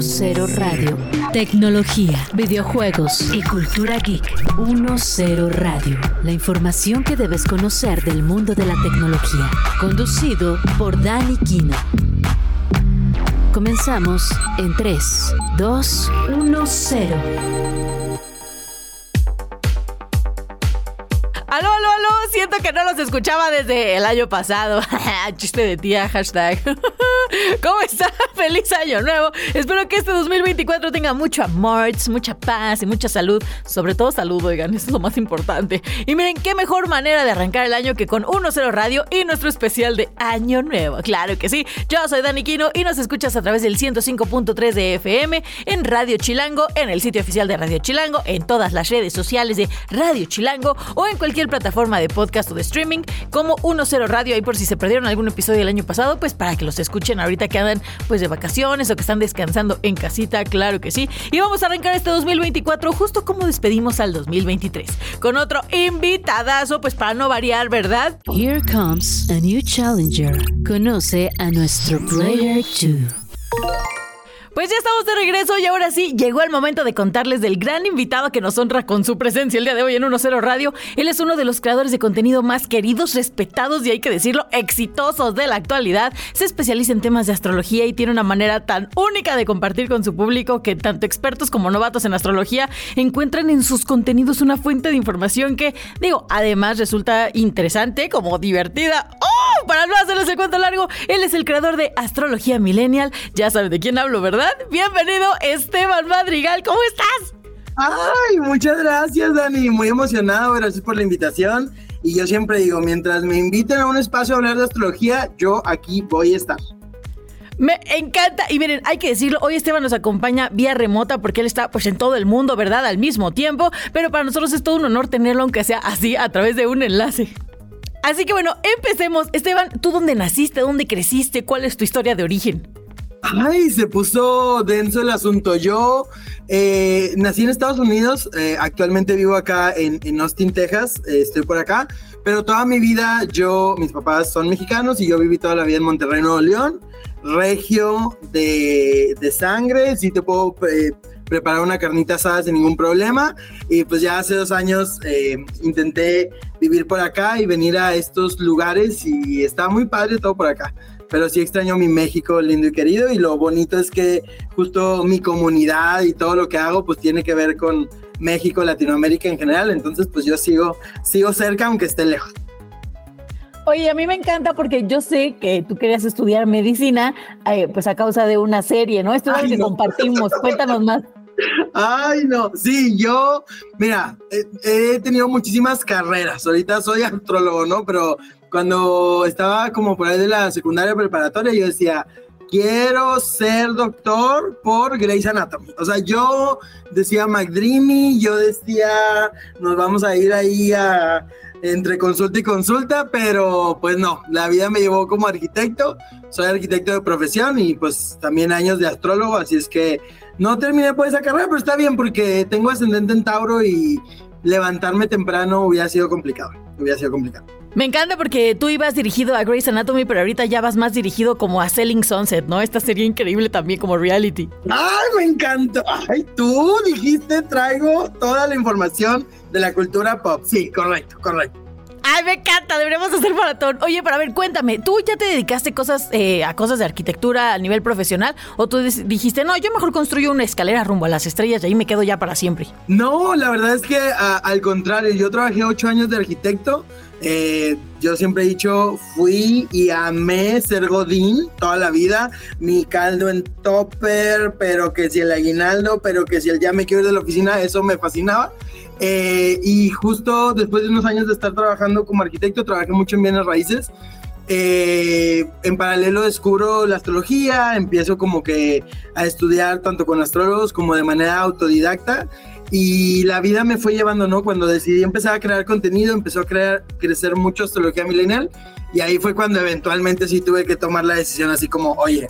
10 Radio. Tecnología, videojuegos y cultura geek. 10 Radio. La información que debes conocer del mundo de la tecnología. Conducido por Dani Kino. Comenzamos en 3, 2, 1, 0. Aló, aló, aló, siento que no los escuchaba desde el año pasado. Chiste de tía, hashtag. ¿Cómo está? Feliz año nuevo. Espero que este 2024 tenga mucho amor, mucha paz y mucha salud. Sobre todo salud, oigan, eso es lo más importante. Y miren, qué mejor manera de arrancar el año que con 1-0 Radio y nuestro especial de Año Nuevo. Claro que sí. Yo soy Dani Quino y nos escuchas a través del 105.3 de FM, en Radio Chilango, en el sitio oficial de Radio Chilango, en todas las redes sociales de Radio Chilango o en cualquier plataforma de podcast o de streaming como 1-0 Radio. Ahí por si se perdieron algún episodio del año pasado, pues para que los escuchen ahorita que andan pues de vacaciones o que están descansando en casita, claro que sí. Y vamos a arrancar este 2024 justo como despedimos al 2023 con otro invitadazo, pues para no variar, ¿verdad? Here comes a new challenger. Conoce a nuestro Player 2. Pues ya estamos de regreso y ahora sí, llegó el momento de contarles del gran invitado que nos honra con su presencia el día de hoy en 10 Radio. Él es uno de los creadores de contenido más queridos, respetados y hay que decirlo, exitosos de la actualidad. Se especializa en temas de astrología y tiene una manera tan única de compartir con su público que tanto expertos como novatos en astrología encuentran en sus contenidos una fuente de información que, digo, además resulta interesante como divertida. ¡Oh! Para no hacerles el cuento largo, él es el creador de Astrología Millennial. Ya saben de quién hablo, ¿verdad? Bienvenido, Esteban Madrigal, ¿cómo estás? Ay, muchas gracias, Dani. Muy emocionado, gracias por la invitación. Y yo siempre digo, mientras me inviten a un espacio a hablar de astrología, yo aquí voy a estar. Me encanta. Y miren, hay que decirlo, hoy Esteban nos acompaña vía remota porque él está pues en todo el mundo, ¿verdad? Al mismo tiempo. Pero para nosotros es todo un honor tenerlo, aunque sea así, a través de un enlace. Así que bueno, empecemos. Esteban, ¿tú dónde naciste? ¿Dónde creciste? ¿Cuál es tu historia de origen? Ay, se puso denso el asunto. Yo eh, nací en Estados Unidos, eh, actualmente vivo acá en, Austin, Texas, eh, estoy por acá, pero toda mi vida yo, mis papás son mexicanos y yo viví toda la vida en Monterrey, Nuevo León, regio de, de sangre, sí te puedo preparar una carnita asada sin ningún problema. Y pues ya hace dos años intenté vivir por acá y venir a estos lugares y está muy padre todo por acá pero sí extraño mi México lindo y querido y lo bonito es que justo mi comunidad y todo lo que hago pues tiene que ver con México, Latinoamérica en general, entonces pues yo sigo, sigo cerca aunque esté lejos. Oye, a mí me encanta porque yo sé que tú querías estudiar medicina, eh, pues a causa de una serie, ¿no? Esto es lo que compartimos. Cuéntanos más. Ay, no, sí, yo, mira, he tenido muchísimas carreras. Ahorita soy astrólogo, ¿no? Pero cuando estaba como por ahí de la secundaria preparatoria, yo decía, quiero ser doctor por Grey's Anatomy. O sea, yo decía McDreamy, yo decía, nos vamos a ir ahí a entre consulta y consulta, pero pues no, la vida me llevó como arquitecto, soy arquitecto de profesión y pues también años de astrólogo, así es que no terminé por esa carrera, pero está bien porque tengo ascendente en Tauro y levantarme temprano hubiera sido complicado, hubiera sido complicado. Me encanta porque tú ibas dirigido a Grey's Anatomy, pero ahorita ya vas más dirigido como a Selling Sunset, ¿no? Esta sería increíble también como reality. ¡Ay, me encanta! ¡Ay, tú dijiste, traigo toda la información de la cultura pop! Sí, correcto, correcto. Ay, me encanta, deberíamos hacer maratón. Oye, para ver, cuéntame, ¿tú ya te dedicaste cosas, eh, a cosas de arquitectura a nivel profesional? ¿O tú dijiste, no, yo mejor construyo una escalera rumbo a las estrellas y ahí me quedo ya para siempre? No, la verdad es que al contrario, yo trabajé ocho años de arquitecto. Eh, yo siempre he dicho, fui y amé ser Godín toda la vida. Mi caldo en topper, pero que si el aguinaldo, pero que si el ya me quiero ir de la oficina, eso me fascinaba. Eh, y justo después de unos años de estar trabajando como arquitecto, trabajé mucho en bienes raíces. Eh, en paralelo descubro la astrología, empiezo como que a estudiar tanto con astrólogos como de manera autodidacta y la vida me fue llevando, ¿no? Cuando decidí empezar a crear contenido, empezó a crear, crecer mucho astrología milenial y ahí fue cuando eventualmente sí tuve que tomar la decisión así como, oye,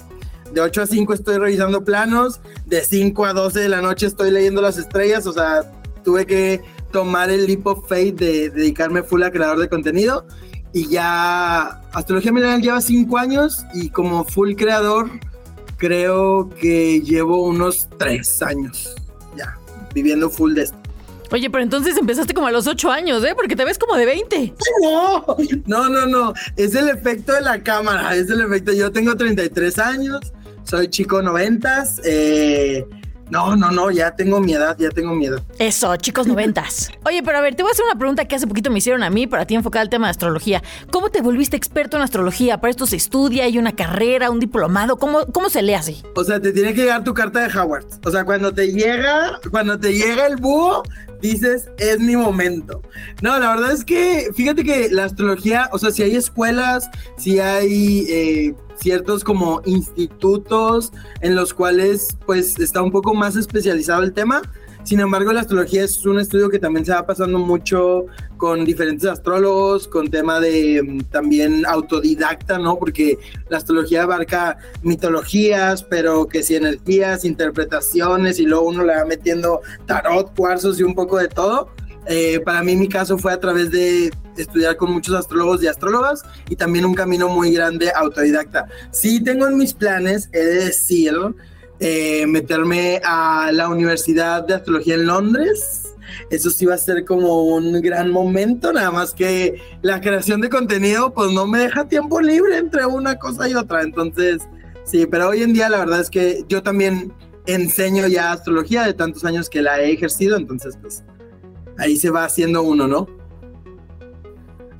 de 8 a 5 estoy revisando planos, de 5 a 12 de la noche estoy leyendo las estrellas, o sea, tuve que tomar el leap of faith de, dedicarme full a creador de contenido y ya Astrología Millennial lleva cinco años y como full creador creo que llevo unos tres años ya viviendo full de esto. Oye, pero entonces empezaste como a los ocho años, ¿eh? Porque te ves como de 20. No, no, no, no. Es el efecto de la cámara. Es el efecto. Yo tengo 33 años. Soy chico noventas. Eh, no, no, no, ya tengo mi edad, ya tengo mi edad. Eso, chicos noventas. Oye, pero a ver, te voy a hacer una pregunta que hace poquito me hicieron a mí para ti enfocada al tema de astrología. ¿Cómo te volviste experto en astrología? ¿Para esto se estudia? ¿Hay una carrera, un diplomado? ¿Cómo, cómo se lee así? O sea, te tiene que llegar tu carta de Howard. O sea, cuando te llega, cuando te llega el búho, dices, es mi momento. No, la verdad es que, fíjate que la astrología, o sea, si hay escuelas, si hay... Eh, ciertos como institutos en los cuales pues está un poco más especializado el tema. Sin embargo, la astrología es un estudio que también se va pasando mucho con diferentes astrólogos, con tema de mm, también autodidacta, ¿no? Porque la astrología abarca mitologías, pero que si energías, interpretaciones y luego uno le va metiendo tarot, cuarzos y un poco de todo. Eh, para mí mi caso fue a través de estudiar con muchos astrólogos y astrólogas y también un camino muy grande autodidacta. Sí tengo en mis planes, he de decir, eh, meterme a la Universidad de Astrología en Londres. Eso sí va a ser como un gran momento, nada más que la creación de contenido pues no me deja tiempo libre entre una cosa y otra. Entonces, sí, pero hoy en día la verdad es que yo también enseño ya astrología de tantos años que la he ejercido, entonces pues ahí se va haciendo uno, ¿no?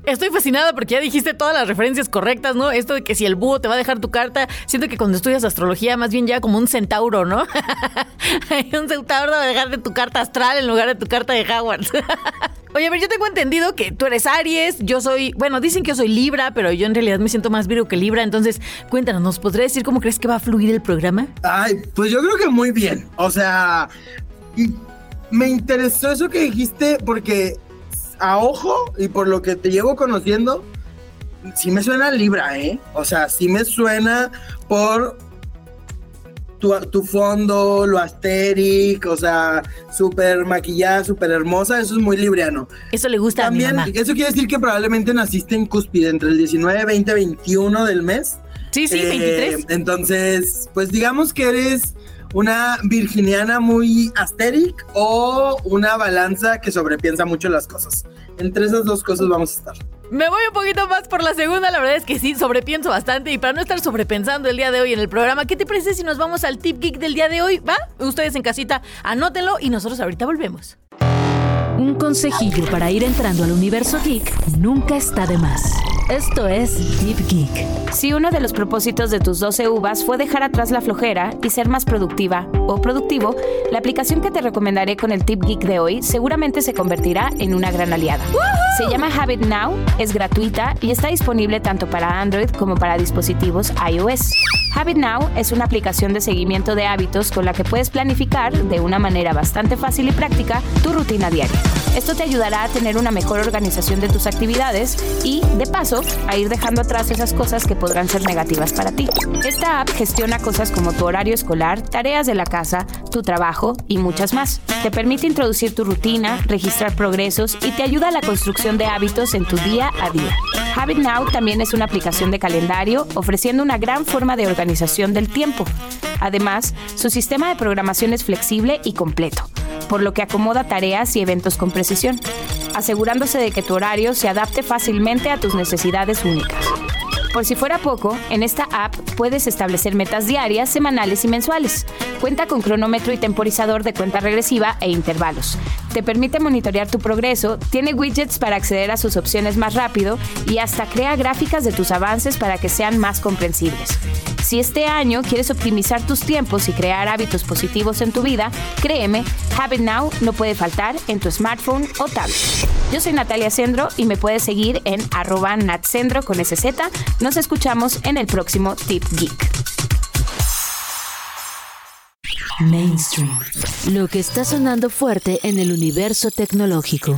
Estoy fascinada porque ya dijiste todas las referencias correctas, ¿no? Esto de que si el búho te va a dejar tu carta, siento que cuando estudias astrología, más bien ya como un centauro, ¿no? un centauro va a dejarte tu carta astral en lugar de tu carta de Howard. Oye, a ver, yo tengo entendido que tú eres Aries, yo soy, bueno, dicen que yo soy Libra, pero yo en realidad me siento más Virgo que Libra, entonces cuéntanos, ¿nos podrías decir cómo crees que va a fluir el programa? Ay, pues yo creo que muy bien, o sea, me interesó eso que dijiste porque a ojo y por lo que te llevo conociendo, sí me suena Libra, ¿eh? O sea, sí me suena por tu, fondo, lo asteric, o sea, súper maquillada, súper hermosa, eso es muy libriano. Eso le gusta También, a mi Eso quiere decir que probablemente naciste en cúspide entre el 19, 20, 21 del mes. Sí, sí, 23. Eh, entonces, pues digamos que eres una virginiana muy asteric o una balanza que sobrepiensa mucho las cosas. Entre esas dos cosas vamos a estar. Me voy un poquito más por la segunda, la verdad es que sí, sobrepienso bastante y para no estar sobrepensando el día de hoy en el programa, ¿qué te parece si nos vamos al tip geek del día de hoy? ¿Va? Ustedes en casita, anótenlo y nosotros ahorita volvemos. Un consejillo para ir entrando al universo geek nunca está de más. Esto es Tip Geek. Si uno de los propósitos de tus 12 uvas fue dejar atrás la flojera y ser más productiva o productivo, la aplicación que te recomendaré con el Tip Geek de hoy seguramente se convertirá en una gran aliada. Se llama Habit Now, es gratuita y está disponible tanto para Android como para dispositivos iOS. Habit Now es una aplicación de seguimiento de hábitos con la que puedes planificar de una manera bastante fácil y práctica tu rutina diaria. Esto te ayudará a tener una mejor organización de tus actividades y, de paso, a ir dejando atrás esas cosas que podrán ser negativas para ti. Esta app gestiona cosas como tu horario escolar, tareas de la casa, tu trabajo y muchas más. Te permite introducir tu rutina, registrar progresos y te ayuda a la construcción de hábitos en tu día a día. Habit Now también es una aplicación de calendario ofreciendo una gran forma de organización del tiempo. Además, su sistema de programación es flexible y completo por lo que acomoda tareas y eventos con precisión, asegurándose de que tu horario se adapte fácilmente a tus necesidades únicas. Por si fuera poco, en esta app puedes establecer metas diarias, semanales y mensuales. Cuenta con cronómetro y temporizador de cuenta regresiva e intervalos. Te permite monitorear tu progreso, tiene widgets para acceder a sus opciones más rápido y hasta crea gráficas de tus avances para que sean más comprensibles. Si este año quieres optimizar tus tiempos y crear hábitos positivos en tu vida, créeme, Habit Now no puede faltar en tu smartphone o tablet. Yo soy Natalia Sendro y me puedes seguir en arroba natsendro con SZ. Nos escuchamos en el próximo Tip Geek. Mainstream. Lo que está sonando fuerte en el universo tecnológico.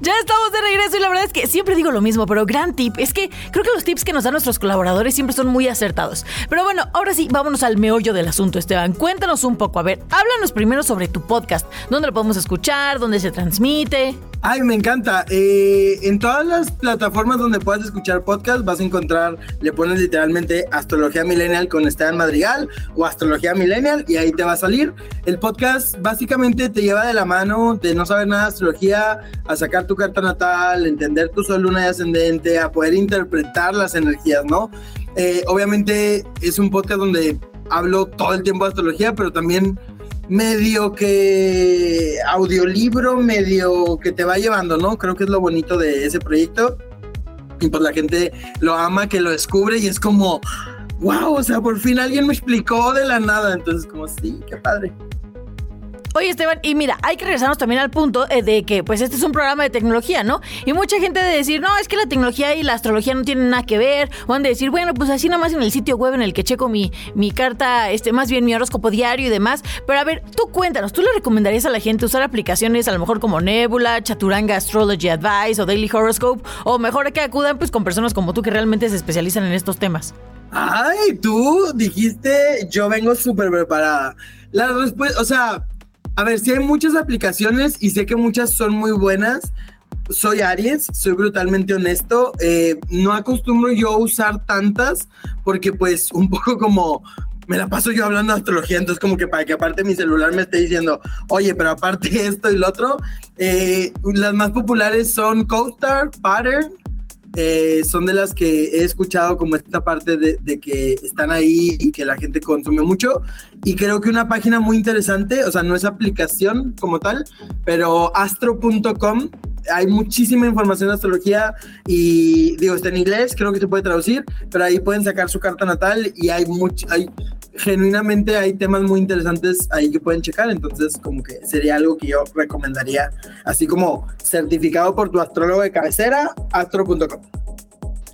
Ya estamos de regreso y la verdad es que siempre digo lo mismo, pero gran tip. Es que creo que los tips que nos dan nuestros colaboradores siempre son muy acertados. Pero bueno, ahora sí, vámonos al meollo del asunto, Esteban. Cuéntanos un poco. A ver, háblanos primero sobre tu podcast. ¿Dónde lo podemos escuchar? ¿Dónde se transmite? Ay, me encanta. Eh, en todas las plataformas donde puedas escuchar podcast vas a encontrar, le pones literalmente Astrología Millennial con Esteban Madrigal o Astrología Millennial y ahí te va a salir. El podcast básicamente te lleva de la mano de no saber nada de astrología a sacar tu carta natal, entender tu sol, luna y ascendente, a poder interpretar las energías, ¿no? Eh, obviamente es un podcast donde hablo todo el tiempo de astrología, pero también medio que audiolibro, medio que te va llevando, ¿no? Creo que es lo bonito de ese proyecto. Y pues la gente lo ama, que lo descubre y es como, wow, o sea, por fin alguien me explicó de la nada. Entonces, como, sí, qué padre. Oye, Esteban, y mira, hay que regresarnos también al punto eh, de que, pues, este es un programa de tecnología, ¿no? Y mucha gente de decir, no, es que la tecnología y la astrología no tienen nada que ver. O han de decir, bueno, pues así nomás en el sitio web en el que checo mi, mi carta, este, más bien mi horóscopo diario y demás. Pero a ver, tú cuéntanos, ¿tú le recomendarías a la gente usar aplicaciones a lo mejor como Nebula, Chaturanga Astrology Advice o Daily Horoscope? O mejor que acudan, pues, con personas como tú que realmente se especializan en estos temas. Ay, tú dijiste, yo vengo súper preparada. La respuesta, o sea, a ver, sí hay muchas aplicaciones y sé que muchas son muy buenas. Soy Aries, soy brutalmente honesto. Eh, no acostumbro yo a usar tantas porque pues un poco como me la paso yo hablando de astrología, entonces como que para que aparte mi celular me esté diciendo, oye, pero aparte esto y lo otro, eh, las más populares son CoStar, Pattern, eh, son de las que he escuchado como esta parte de, de, que están ahí y que la gente consume mucho. Y creo que una página muy interesante, o sea, no es aplicación como tal, pero astro.com hay muchísima información de astrología y digo, está en inglés, creo que se puede traducir, pero ahí pueden sacar su carta natal y hay mucho, hay, genuinamente hay temas muy interesantes ahí que pueden checar, entonces como que sería algo que yo recomendaría, así como certificado por tu astrólogo de cabecera, astro.com.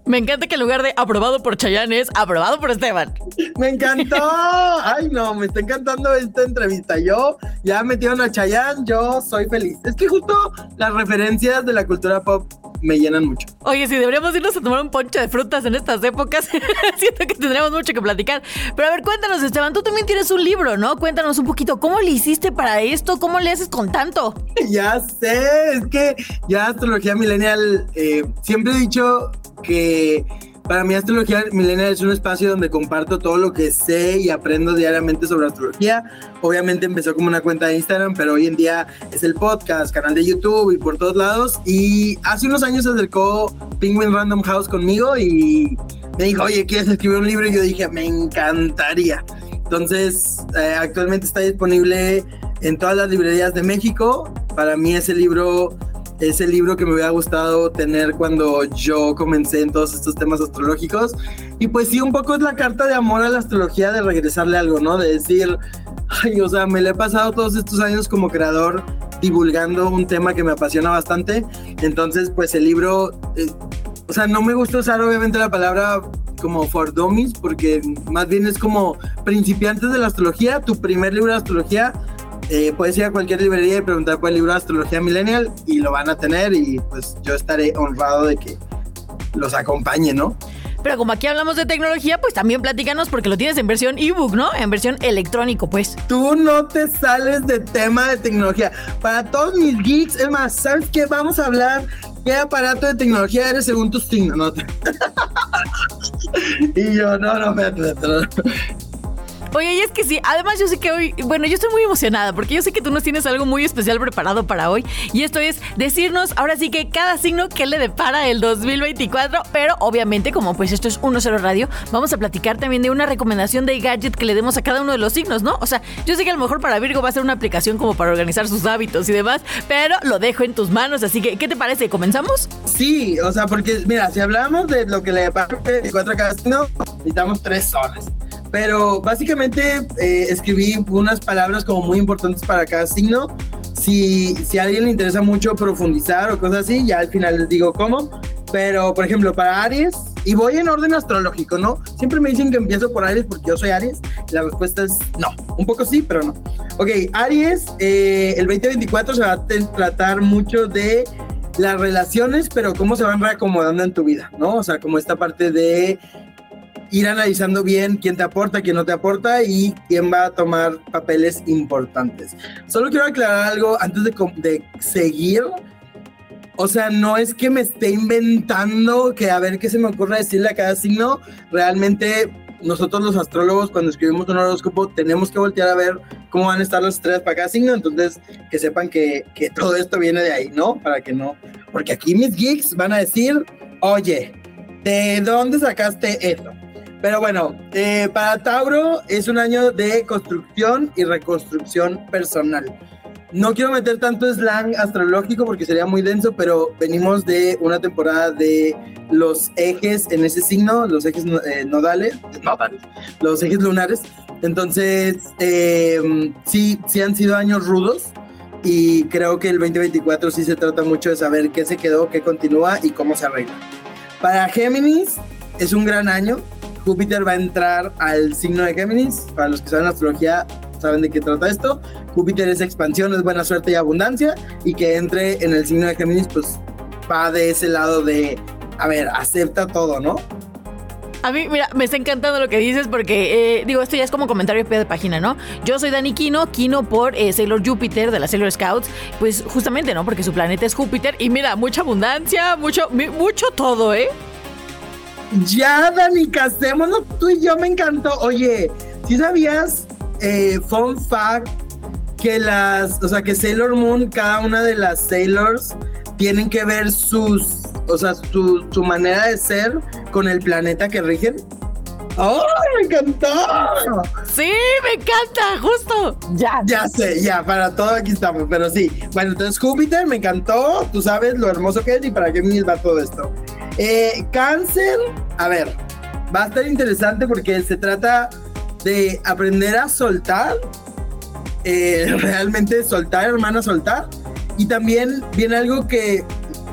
Me encanta que en lugar de aprobado por Chayanne es aprobado por Esteban. Me encantó. Ay, no, me está encantando esta entrevista. Yo ya metieron a Chayanne, yo soy feliz. Es que justo las referencias de la cultura pop me llenan mucho. Oye, si deberíamos irnos a tomar un ponche de frutas en estas épocas, siento que tendremos mucho que platicar. Pero a ver, cuéntanos, Esteban, tú también tienes un libro, ¿no? Cuéntanos un poquito, ¿cómo le hiciste para esto? ¿Cómo le haces con tanto? Ya sé, es que ya Astrología Millennial, eh, siempre he dicho que para mí Astrología Millennial es un espacio donde comparto todo lo que sé y aprendo diariamente sobre astrología. Obviamente empezó como una cuenta de Instagram, pero hoy en día es el podcast, canal de YouTube y por todos lados. Y hace unos años se acercó Penguin Random House conmigo y me dijo, oye, ¿quieres escribir un libro? Y yo dije, me encantaría. Entonces, eh, actualmente está disponible en todas las librerías de México. Para mí ese libro es el libro que me hubiera gustado tener cuando yo comencé en todos estos temas astrológicos. Y pues sí, un poco es la carta de amor a la astrología de regresarle algo, ¿no? De decir, ay, o sea, me le he pasado todos estos años como creador divulgando un tema que me apasiona bastante. Entonces, pues el libro, eh, o sea, no me gusta usar obviamente la palabra como for dummies, porque más bien es como principiantes de la astrología, tu primer libro de astrología eh, puedes ir a cualquier librería y preguntar por el libro de Astrología Millennial y lo van a tener y pues yo estaré honrado de que los acompañe, ¿no? Pero como aquí hablamos de tecnología, pues también platícanos porque lo tienes en versión ebook, ¿no? En versión electrónico, pues. Tú no te sales de tema de tecnología. Para todos mis geeks, es más, ¿sabes qué? Vamos a hablar qué aparato de tecnología eres según tus signos, ¿no? y yo, no, no, espérate. Oye, y es que sí, además yo sé que hoy, bueno, yo estoy muy emocionada porque yo sé que tú nos tienes algo muy especial preparado para hoy y esto es decirnos ahora sí que cada signo que le depara el 2024, pero obviamente como pues esto es 1-0 Radio, vamos a platicar también de una recomendación de gadget que le demos a cada uno de los signos, ¿no? O sea, yo sé que a lo mejor para Virgo va a ser una aplicación como para organizar sus hábitos y demás, pero lo dejo en tus manos, así que ¿qué te parece? ¿Comenzamos? Sí, o sea, porque mira, si hablamos de lo que le depara el 24 a cada signo, necesitamos tres soles. Pero básicamente eh, escribí unas palabras como muy importantes para cada signo. Si, si a alguien le interesa mucho profundizar o cosas así, ya al final les digo cómo. Pero, por ejemplo, para Aries, y voy en orden astrológico, ¿no? Siempre me dicen que empiezo por Aries porque yo soy Aries. La respuesta es no. Un poco sí, pero no. Ok, Aries, eh, el 2024 se va a tratar mucho de las relaciones, pero cómo se van reacomodando en tu vida, ¿no? O sea, como esta parte de ir analizando bien quién te aporta, quién no te aporta y quién va a tomar papeles importantes. Solo quiero aclarar algo antes de, de seguir. O sea, no es que me esté inventando que a ver qué se me ocurre decirle a cada signo. Realmente nosotros los astrólogos cuando escribimos un horóscopo tenemos que voltear a ver cómo van a estar las estrellas para cada signo, entonces que sepan que, que todo esto viene de ahí, ¿no? Para que no, porque aquí mis geeks van a decir, oye, ¿de dónde sacaste eso? Pero bueno, eh, para Tauro es un año de construcción y reconstrucción personal. No quiero meter tanto slang astrológico porque sería muy denso, pero venimos de una temporada de los ejes en ese signo, los ejes eh, nodales, nodales, los ejes lunares. Entonces, eh, sí, sí han sido años rudos y creo que el 2024 sí se trata mucho de saber qué se quedó, qué continúa y cómo se arregla. Para Géminis es un gran año, Júpiter va a entrar al signo de Géminis. Para los que saben astrología, saben de qué trata esto. Júpiter es expansión, es buena suerte y abundancia. Y que entre en el signo de Géminis, pues va de ese lado de, a ver, acepta todo, ¿no? A mí, mira, me está encantando lo que dices porque, eh, digo, esto ya es como comentario de página, ¿no? Yo soy Dani Kino, Kino por eh, Sailor Júpiter de la Sailor Scouts, pues justamente, ¿no? Porque su planeta es Júpiter y mira, mucha abundancia, mucho, mucho todo, ¿eh? Ya, Dani, casémonos tú y yo, me encantó. Oye, ¿sí sabías, eh, fun fact, que las, o sea, que Sailor Moon, cada una de las Sailors tienen que ver sus, o sea, su, su manera de ser con el planeta que rigen? ¡Oh, me encantó! Sí, me encanta, justo. Ya. Ya sé, ya, para todo aquí estamos, pero sí. Bueno, entonces Júpiter me encantó, tú sabes lo hermoso que es y para qué me va todo esto. Eh, cáncer, a ver, va a estar interesante porque se trata de aprender a soltar, eh, realmente soltar, hermana, soltar. Y también viene algo que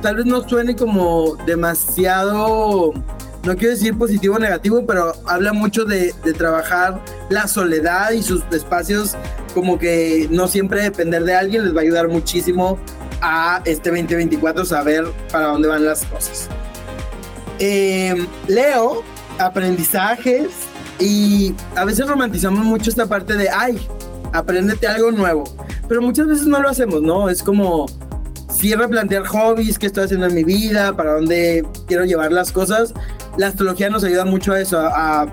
tal vez no suene como demasiado, no quiero decir positivo o negativo, pero habla mucho de, de trabajar la soledad y sus espacios, como que no siempre depender de alguien les va a ayudar muchísimo a este 2024 saber para dónde van las cosas. Eh, leo aprendizajes y a veces romantizamos mucho esta parte de, ay, apréndete algo nuevo. Pero muchas veces no lo hacemos, ¿no? Es como, sí replantear hobbies, qué estoy haciendo en mi vida, para dónde quiero llevar las cosas. La astrología nos ayuda mucho a eso, a,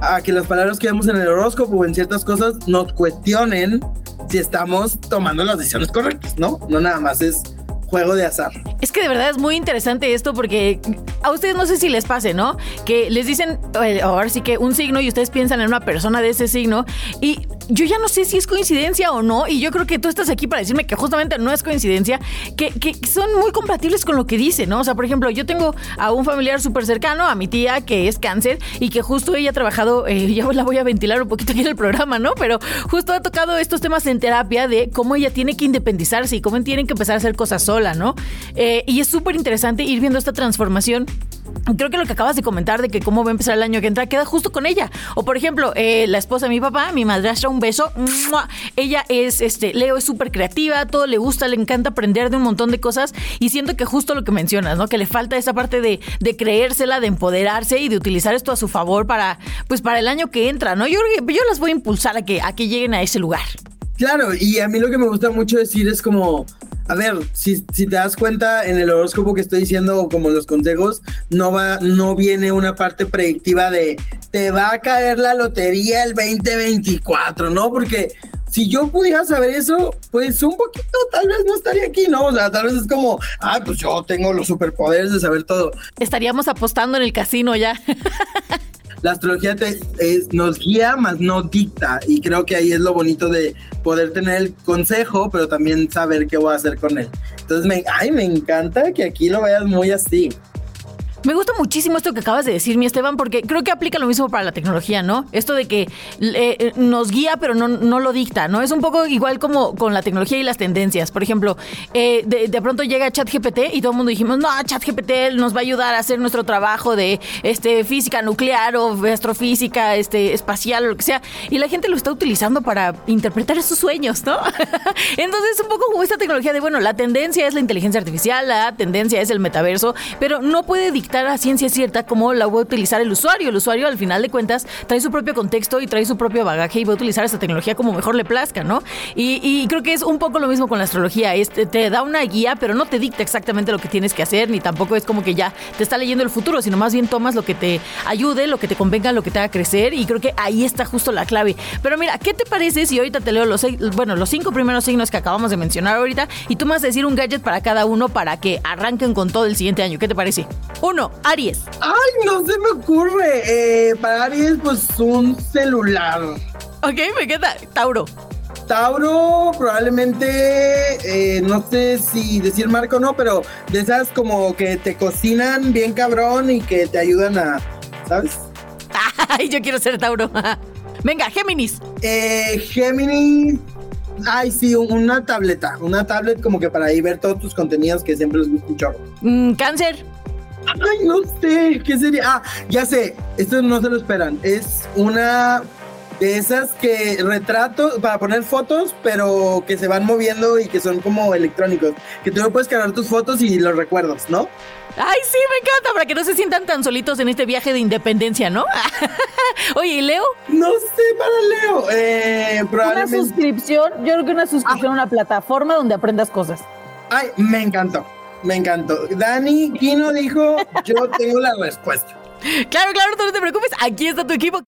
a que las palabras que vemos en el horóscopo o en ciertas cosas nos cuestionen si estamos tomando las decisiones correctas, ¿no? No nada más es juego de azar. Es que de verdad es muy interesante esto porque a ustedes no sé si les pase, ¿no? Que les dicen, eh, ahora sí que un signo y ustedes piensan en una persona de ese signo y yo ya no sé si es coincidencia o no, y yo creo que tú estás aquí para decirme que justamente no es coincidencia, que, que son muy compatibles con lo que dice, ¿no? O sea, por ejemplo, yo tengo a un familiar súper cercano, a mi tía, que es cáncer, y que justo ella ha trabajado, eh, ya la voy a ventilar un poquito aquí en el programa, ¿no? Pero justo ha tocado estos temas en terapia de cómo ella tiene que independizarse y cómo tienen que empezar a hacer cosas sola, ¿no? Eh, y es súper interesante ir viendo esta transformación creo que lo que acabas de comentar de que cómo va a empezar el año que entra queda justo con ella. O por ejemplo, eh, la esposa de mi papá, mi madrastra, un beso. Ella es, este, Leo es súper creativa, todo le gusta, le encanta aprender de un montón de cosas y siento que justo lo que mencionas, ¿no? Que le falta esa parte de, de creérsela, de empoderarse y de utilizar esto a su favor para, pues para el año que entra, ¿no? Yo, yo las voy a impulsar a que, a que lleguen a ese lugar. Claro, y a mí lo que me gusta mucho decir es como, a ver, si, si, te das cuenta en el horóscopo que estoy diciendo, como los consejos, no va, no viene una parte predictiva de te va a caer la lotería el 2024, ¿no? Porque si yo pudiera saber eso, pues un poquito tal vez no estaría aquí, ¿no? O sea, tal vez es como, ah, pues yo tengo los superpoderes de saber todo. Estaríamos apostando en el casino ya. la astrología te, nos guía, más no dicta. Y creo que ahí es lo bonito de poder tener el consejo, pero también saber qué voy a hacer con él. Entonces, me, ay, me encanta que aquí lo veas muy así. Me gusta muchísimo esto que acabas de decir, mi Esteban, porque creo que aplica lo mismo para la tecnología, ¿no? Esto de que eh, nos guía, pero no, no lo dicta, ¿no? Es un poco igual como con la tecnología y las tendencias. Por ejemplo, eh, de, pronto llega ChatGPT y todo el mundo dijimos, no, ChatGPT nos va a ayudar a hacer nuestro trabajo de este, física nuclear o astrofísica este, espacial lo que sea. Y la gente lo está utilizando para interpretar sus sueños, ¿no? Entonces, es un poco como esta tecnología de, bueno, la tendencia es la inteligencia artificial, la tendencia es el metaverso, pero no puede dictar a ciencia cierta cómo la va a utilizar el usuario. El usuario, al final de cuentas, trae su propio contexto y trae su propio bagaje y va a utilizar esta tecnología como mejor le plazca, ¿no? Y, creo que es un poco lo mismo con la astrología. Este, te da una guía, pero no te dicta exactamente lo que tienes que hacer, ni tampoco es como que ya te está leyendo el futuro, sino más bien tomas lo que te ayude, lo que te convenga, lo que te haga crecer. Y creo que ahí está justo la clave. Pero mira, ¿qué te parece si ahorita te leo los, bueno, los cinco primeros signos que acabamos de mencionar ahorita y tú vas a decir un gadget para cada uno para que arranquen con todo el siguiente año? ¿Qué te parece? Uno, Aries. Ay, no se me ocurre. Eh, para Aries, pues un celular. Ok, me queda Tauro. Tauro, probablemente, eh, no sé si decir marco o no, pero de esas como que te cocinan bien cabrón y que te ayudan a, ¿sabes? Ay, yo quiero ser Tauro. Venga, Géminis. Eh, Géminis. Ay, sí, una tableta. Una tablet como que para ahí ver todos tus contenidos que siempre les gusta un chorro. Mm, cáncer. Ay, no sé, ¿qué sería? Ah, ya sé, esto no se lo esperan. Es una de esas que retrato para poner fotos, pero que se van moviendo y que son como electrónicos. Que tú no puedes cargar tus fotos y los recuerdos, ¿no? Ay, sí, me encanta, para que no se sientan tan solitos en este viaje de independencia, ¿no? Oye, ¿y Leo? No sé para Leo. Eh, probablemente... Una suscripción, yo creo que una suscripción a una plataforma donde aprendas cosas. Ay, me encantó. Me encantó. Dani Kino dijo, yo tengo la respuesta. Claro, claro, no te preocupes, aquí está tu equipo.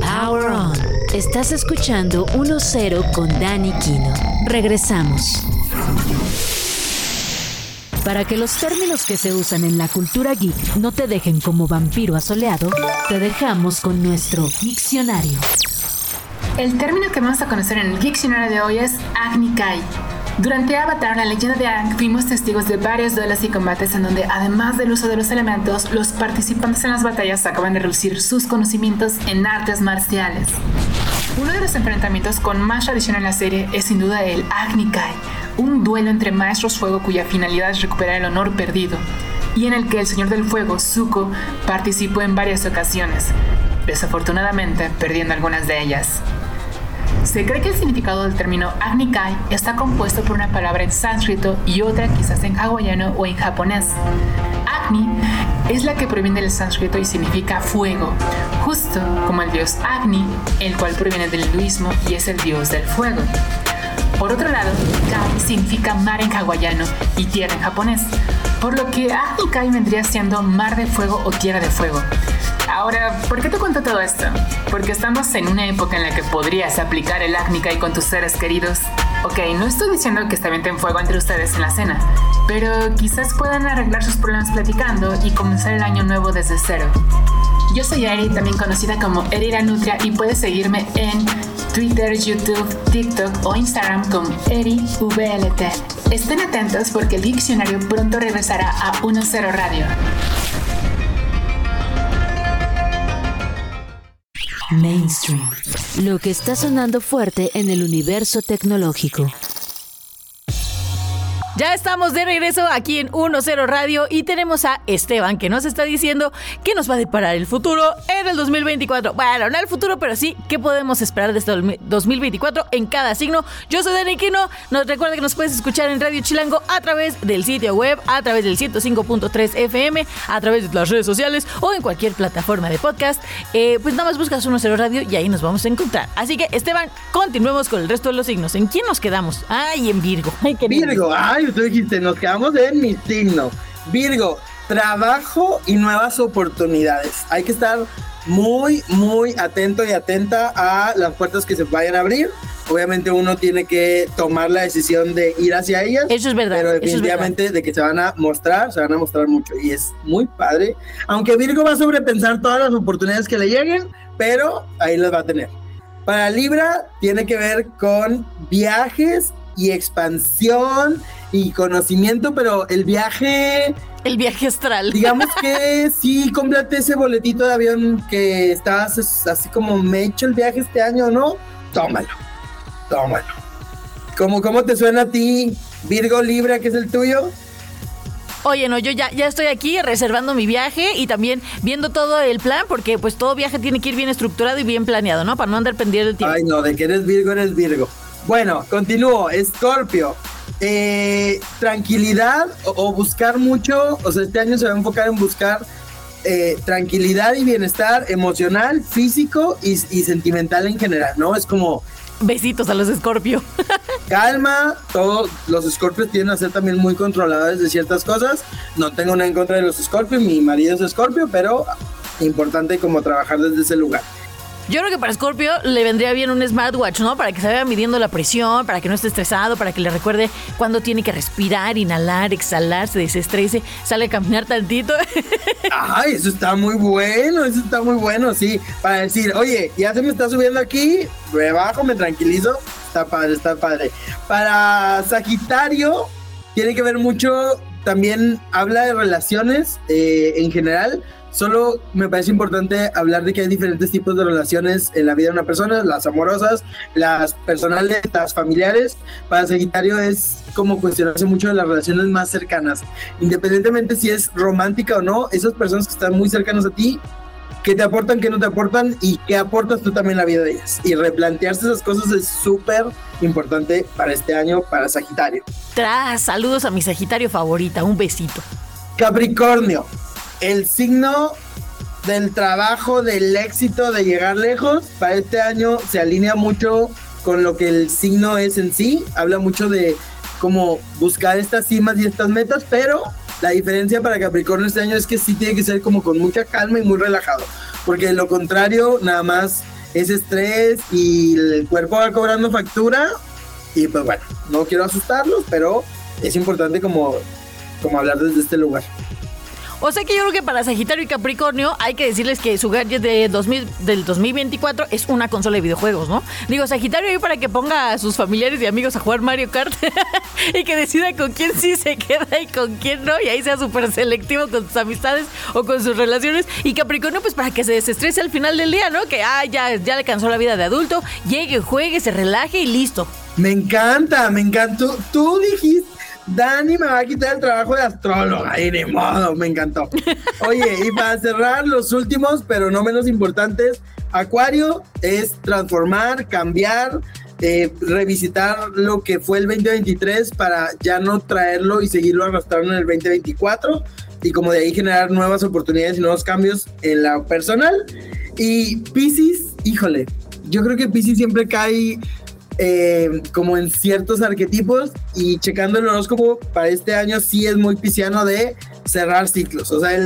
Power On. Estás escuchando 1-0 con Dani Kino. Regresamos. Para que los términos que se usan en la cultura geek no te dejen como vampiro asoleado, te dejamos con nuestro diccionario. El término que vamos a conocer en el diccionario de hoy es Agni Kai durante Avatar, la leyenda de Aang, fuimos testigos de varios duelos y combates en donde, además del uso de los elementos, los participantes en las batallas acaban de reducir sus conocimientos en artes marciales. Uno de los enfrentamientos con más tradición en la serie es sin duda el Agni Kai, un duelo entre maestros fuego cuya finalidad es recuperar el honor perdido, y en el que el Señor del Fuego, Zuko, participó en varias ocasiones, desafortunadamente perdiendo algunas de ellas. Se cree que el significado del término Agni Kai está compuesto por una palabra en sánscrito y otra quizás en hawaiano o en japonés. Agni es la que proviene del sánscrito y significa fuego, justo como el dios Agni, el cual proviene del hinduismo y es el dios del fuego. Por otro lado, Kai significa mar en hawaiano y tierra en japonés, por lo que Kai vendría siendo mar de fuego o tierra de fuego. Ahora, ¿por qué te cuento todo esto? Porque estamos en una época en la que podrías aplicar el y con tus seres queridos. Ok, no estoy diciendo que se en fuego entre ustedes en la cena, pero quizás puedan arreglar sus problemas platicando y comenzar el año nuevo desde cero. Yo soy Eri, también conocida como Erira Nutria, y puedes seguirme en Twitter, YouTube, TikTok o Instagram como EriVLT. Estén atentos porque el diccionario pronto regresará a 10 Radio. Mainstream. Lo que está sonando fuerte en el universo tecnológico. Ya estamos de regreso aquí en 1-0 Radio y tenemos a Esteban que nos está diciendo que nos va a deparar el futuro en el 2024. Bueno, no el futuro, pero sí, ¿qué podemos esperar de este 2024 en cada signo? Yo soy Dani Quino, nos recuerda que nos puedes escuchar en Radio Chilango a través del sitio web, a través del 105.3 FM, a través de las redes sociales o en cualquier plataforma de podcast. Eh, pues nada más buscas 1-0 Radio y ahí nos vamos a encontrar. Así que Esteban, continuemos con el resto de los signos. ¿En quién nos quedamos? Ay, en Virgo. Ay, qué Virgo, ay, tú dijiste, nos quedamos en mi signo. Virgo, trabajo y nuevas oportunidades. Hay que estar muy, muy atento y atenta a las puertas que se vayan a abrir. Obviamente uno tiene que tomar la decisión de ir hacia ellas. Eso es verdad. Pero definitivamente de que se van a mostrar, se van a mostrar mucho. Y es muy padre. Aunque Virgo va a sobrepensar todas las oportunidades que le lleguen, pero ahí las va a tener. Para Libra tiene que ver con viajes y expansión y conocimiento, pero el viaje El viaje astral. Digamos que sí, cómprate ese boletito de avión que estás así como me he hecho el viaje este año, ¿no? Tómalo, tómalo. ¿Cómo, cómo te suena a ti, Virgo Libra, que es el tuyo? Oye, no, yo ya, ya estoy aquí reservando mi viaje y también viendo todo el plan, porque pues todo viaje tiene que ir bien estructurado y bien planeado, ¿no? Para no andar pendiente tiempo. Ay, no, de que eres Virgo, eres Virgo. Bueno, continúo. Scorpio. Eh, tranquilidad o, buscar mucho, o sea, este año se va a enfocar en buscar eh, tranquilidad y bienestar emocional, físico y, y, sentimental en general, ¿no? Es como... Besitos a los Scorpio. calma, todos los Scorpios tienen a ser también muy controladores de ciertas cosas. No tengo nada en contra de los Scorpios, mi marido es Scorpio, pero importante como trabajar desde ese lugar. Yo creo que para Scorpio le vendría bien un smartwatch, ¿no? Para que se vaya midiendo la presión, para que no esté estresado, para que le recuerde cuándo tiene que respirar, inhalar, exhalar, se desestrese, sale a caminar tantito. Ay, eso está muy bueno, eso está muy bueno, sí. Para decir, oye, ya se me está subiendo aquí, me bajo, me tranquilizo. Está padre, está padre. Para Sagitario, tiene que ver mucho, también habla de relaciones eh, en general Solo me parece importante hablar de que hay diferentes tipos de relaciones en la vida de una persona, las amorosas, las personales, las familiares. Para Sagitario es como cuestionarse mucho de las relaciones más cercanas. Independientemente si es romántica o no, esas personas que están muy cercanas a ti, qué te aportan, qué no te aportan y qué aportas tú también en la vida de ellas. Y replantearse esas cosas es súper importante para este año, para Sagitario. Tras, saludos a mi Sagitario favorita, un besito. Capricornio, el signo del trabajo, del éxito, de llegar lejos, para este año se alinea mucho con lo que el signo es en sí. Habla mucho de cómo buscar estas cimas y estas metas, pero la diferencia para Capricornio este año es que sí tiene que ser como con mucha calma y muy relajado, porque de lo contrario nada más es estrés y el cuerpo va cobrando factura y pues bueno, no quiero asustarlos, pero es importante como, como hablar desde este lugar. O sea que yo creo que para Sagitario y Capricornio hay que decirles que su gadget de 2000, del 2024 es una consola de videojuegos, ¿no? Digo, Sagitario ahí para que ponga a sus familiares y amigos a jugar Mario Kart y que decida con quién sí se queda y con quién no, y ahí sea súper selectivo con sus amistades o con sus relaciones. Y Capricornio, pues para que se desestrese al final del día, ¿no? Que ah, ya, ya le cansó la vida de adulto, llegue, juegue, se relaje y listo. Me encanta, me encantó. Tú dijiste Dani me va a quitar el trabajo de astróloga y de modo, me encantó. Oye, y para cerrar los últimos, pero no menos importantes, Acuario es transformar, cambiar, eh, revisitar lo que fue el 2023 para ya no traerlo y seguirlo arrastrando en el 2024 y como de ahí generar nuevas oportunidades y nuevos cambios en la personal. Y Pisces, híjole, yo creo que Pisces siempre cae eh, como en ciertos arquetipos y checando el horóscopo para este año sí es muy pisciano de cerrar ciclos. O sea,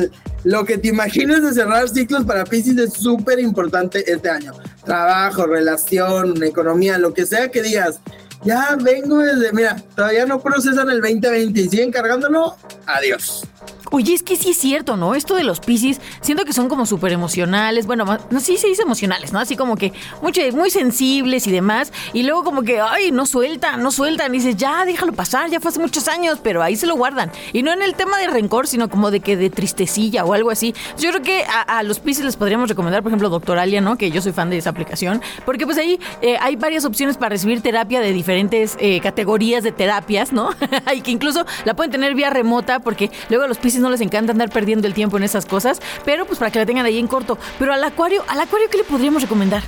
lo que te imagines de cerrar ciclos para Pisces es súper importante este año. Trabajo, relación, economía, lo que sea que digas. Ya vengo desde, mira, todavía no procesan el 2020 y siguen cargándolo. Adiós. Oye, es que sí es cierto, ¿no? Esto de los Piscis, siento que son como súper emocionales. Bueno, no, sí se dice emocionales, ¿no? Así como que mucho, muy sensibles y demás. Y luego como que, ay, no sueltan, no sueltan. Y dices, ya, déjalo pasar, ya fue hace muchos años, pero ahí se lo guardan. Y no en el tema de rencor, sino como de que de tristecilla o algo así. Yo creo que a, los Piscis les podríamos recomendar, por ejemplo, Doctoralia, ¿no? Que yo soy fan de esa aplicación. Porque pues ahí eh, hay varias opciones para recibir terapia de diferentes eh, categorías de terapias, ¿no? y que incluso la pueden tener vía remota porque luego a los Piscis no les encanta andar perdiendo el tiempo en esas cosas, pero pues para que la tengan ahí en corto. Pero al acuario, al acuario, ¿qué le podríamos recomendar?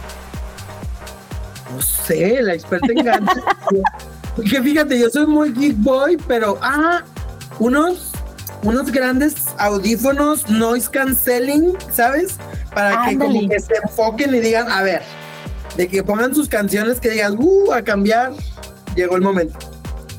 No sé, la experta en. Porque fíjate, yo soy muy geek boy, pero ah, unos unos grandes audífonos noise canceling, ¿sabes? Para que como que se enfoquen y digan, a ver, de que pongan sus canciones que digan, uh, a cambiar, llegó el momento.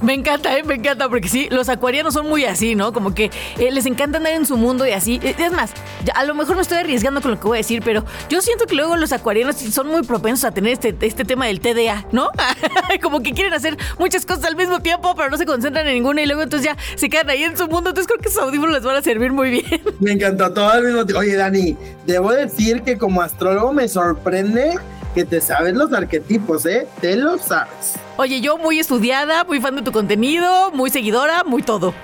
Me encanta, ¿eh? me encanta, porque sí, los acuarianos son muy así, ¿no? Como que eh, les encanta andar en su mundo y así. Eh, es más, a lo mejor me estoy arriesgando con lo que voy a decir, pero yo siento que luego los acuarianos son muy propensos a tener este, este tema del TDA, ¿no? Como que quieren hacer muchas cosas al mismo tiempo, pero no se concentran en ninguna y luego entonces ya se quedan ahí en su mundo. Entonces creo que esos audífonos les van a servir muy bien. Me encantó todo al mismo tiempo. Oye, Dani, debo decir que como astrólogo me sorprende que te sabes los arquetipos, ¿eh? Te lo sabes. Oye, yo muy estudiada, muy fan de tu contenido, muy seguidora, muy todo.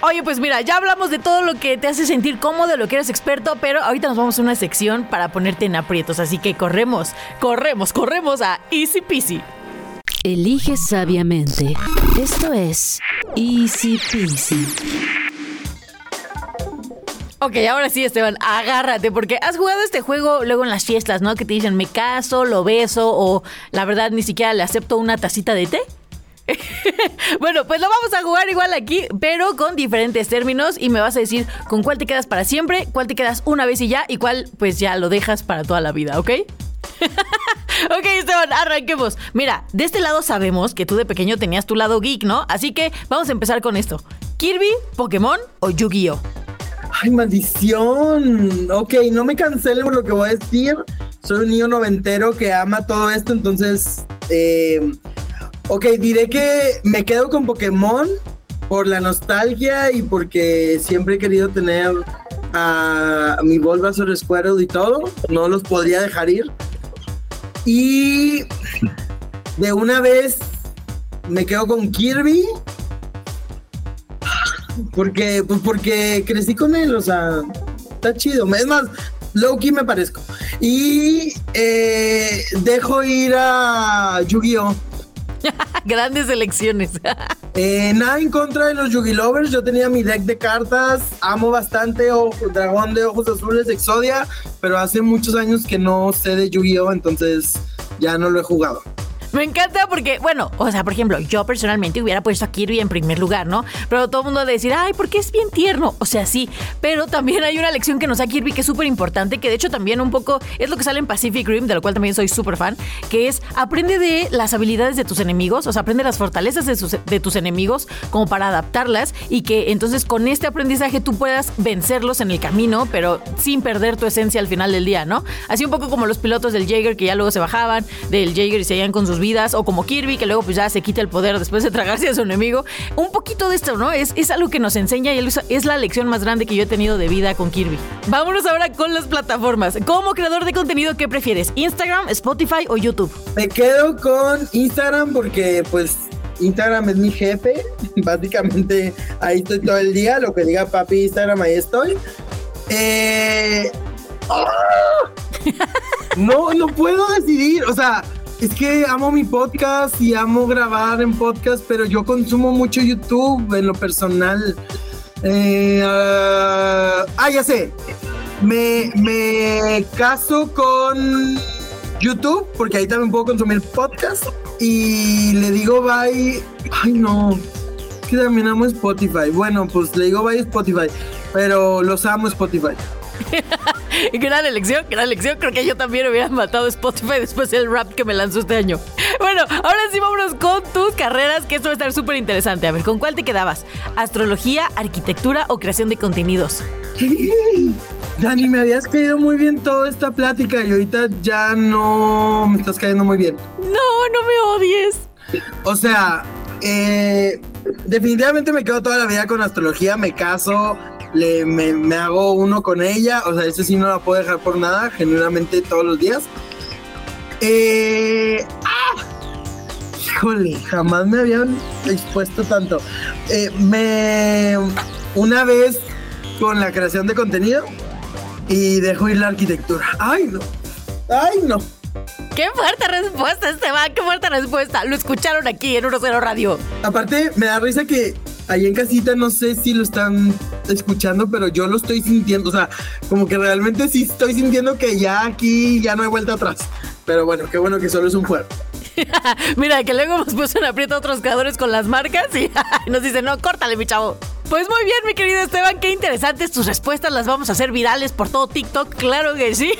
Oye, pues mira, ya hablamos de todo lo que te hace sentir cómodo, lo que eres experto, pero ahorita nos vamos a una sección para ponerte en aprietos, así que corremos, corremos, corremos a Easy Peasy. Elige sabiamente. Esto es Easy Peasy. Ok, ahora sí, Esteban, agárrate, porque has jugado este juego luego en las fiestas, ¿no? Que te dicen, me caso, lo beso, o la verdad ni siquiera le acepto una tacita de té. bueno, pues lo vamos a jugar igual aquí, pero con diferentes términos y me vas a decir con cuál te quedas para siempre, cuál te quedas una vez y ya, y cuál pues ya lo dejas para toda la vida, ¿ok? ok, Esteban, arranquemos. Mira, de este lado sabemos que tú de pequeño tenías tu lado geek, ¿no? Así que vamos a empezar con esto. ¿Kirby, Pokémon o Yu-Gi-Oh? Ay, maldición. Ok, no me cancelen por lo que voy a decir. Soy un niño noventero que ama todo esto, entonces... Eh, ok, diré que me quedo con Pokémon por la nostalgia y porque siempre he querido tener a mi Bulbasaur Squirtle y todo. No los podría dejar ir. Y de una vez me quedo con Kirby. Porque, pues porque crecí con él, o sea, está chido. Es más, Loki me parezco. Y eh, dejo ir a Yu-Gi-Oh! Grandes elecciones. Eh, nada en contra de los Yugi Lovers. Yo tenía mi deck de cartas. Amo bastante Ojo, Dragón de Ojos Azules, Exodia. Pero hace muchos años que no sé de Yu-Gi-Oh! Entonces ya no lo he jugado. Me encanta porque, bueno, o sea, por ejemplo, yo personalmente hubiera puesto a Kirby en primer lugar, ¿no? Pero todo el mundo va a decir, ay, porque es bien tierno. O sea, sí, pero también hay una lección que nos da Kirby que es súper importante, que de hecho también un poco es lo que sale en Pacific Rim, de lo cual también soy súper fan, que es aprende de las habilidades de tus enemigos, o sea, aprende las fortalezas de, de tus enemigos como para adaptarlas y que entonces con este aprendizaje tú puedas vencerlos en el camino, pero sin perder tu esencia al final del día, ¿no? Así un poco como los pilotos del Jaeger que ya luego se bajaban del Jaeger y seguían con sus vidas, o como Kirby, que luego pues ya se quita el poder después de tragarse a su enemigo. Un poquito de esto, ¿no? Es, es algo que nos enseña y es la lección más grande que yo he tenido de vida con Kirby. Vámonos ahora con las plataformas. Como creador de contenido, ¿qué prefieres? ¿Instagram, Spotify o YouTube? Me quedo con Instagram porque pues Instagram es mi jefe. Básicamente ahí estoy todo el día. Lo que diga papi Instagram, ahí estoy. Eh... No, no puedo decidir. O sea, es que amo mi podcast y amo grabar en podcast, pero yo consumo mucho YouTube en lo personal. Eh, uh, ah, ya sé. Me, me caso con YouTube porque ahí también puedo consumir podcast y le digo bye. Ay, no. Que también amo Spotify. Bueno, pues le digo bye Spotify, pero los amo Spotify. gran elección, gran elección. Creo que yo también hubiera matado Spotify después del rap que me lanzó este año. Bueno, ahora sí vámonos con tus carreras, que esto va a estar súper interesante. A ver, ¿con cuál te quedabas? ¿Astrología, arquitectura o creación de contenidos? Dani, me habías caído muy bien toda esta plática y ahorita ya no me estás cayendo muy bien. No, no me odies. O sea, eh, definitivamente me quedo toda la vida con astrología, me caso, le, me, hago uno con ella, o sea, ese sí no la puedo dejar por nada, genuinamente todos los días. Eh, ¡ah! Híjole, jamás me habían expuesto tanto. Eh, me una vez con la creación de contenido y dejo ir la arquitectura. Ay, no. Ay, no. Qué fuerte respuesta, Esteban, qué fuerte respuesta. Lo escucharon aquí en 1 Radio. Aparte, me da risa que ahí en casita no sé si lo están escuchando, pero yo lo estoy sintiendo. O sea, como que realmente sí estoy sintiendo que ya aquí ya no hay vuelta atrás. Pero bueno, qué bueno que solo es un juego. Mira, que luego hemos puesto en aprieto a otros creadores con las marcas y nos dicen, no, córtale, mi chavo. Pues muy bien, mi querido Esteban, qué interesantes tus respuestas. Las vamos a hacer virales por todo TikTok, claro que sí.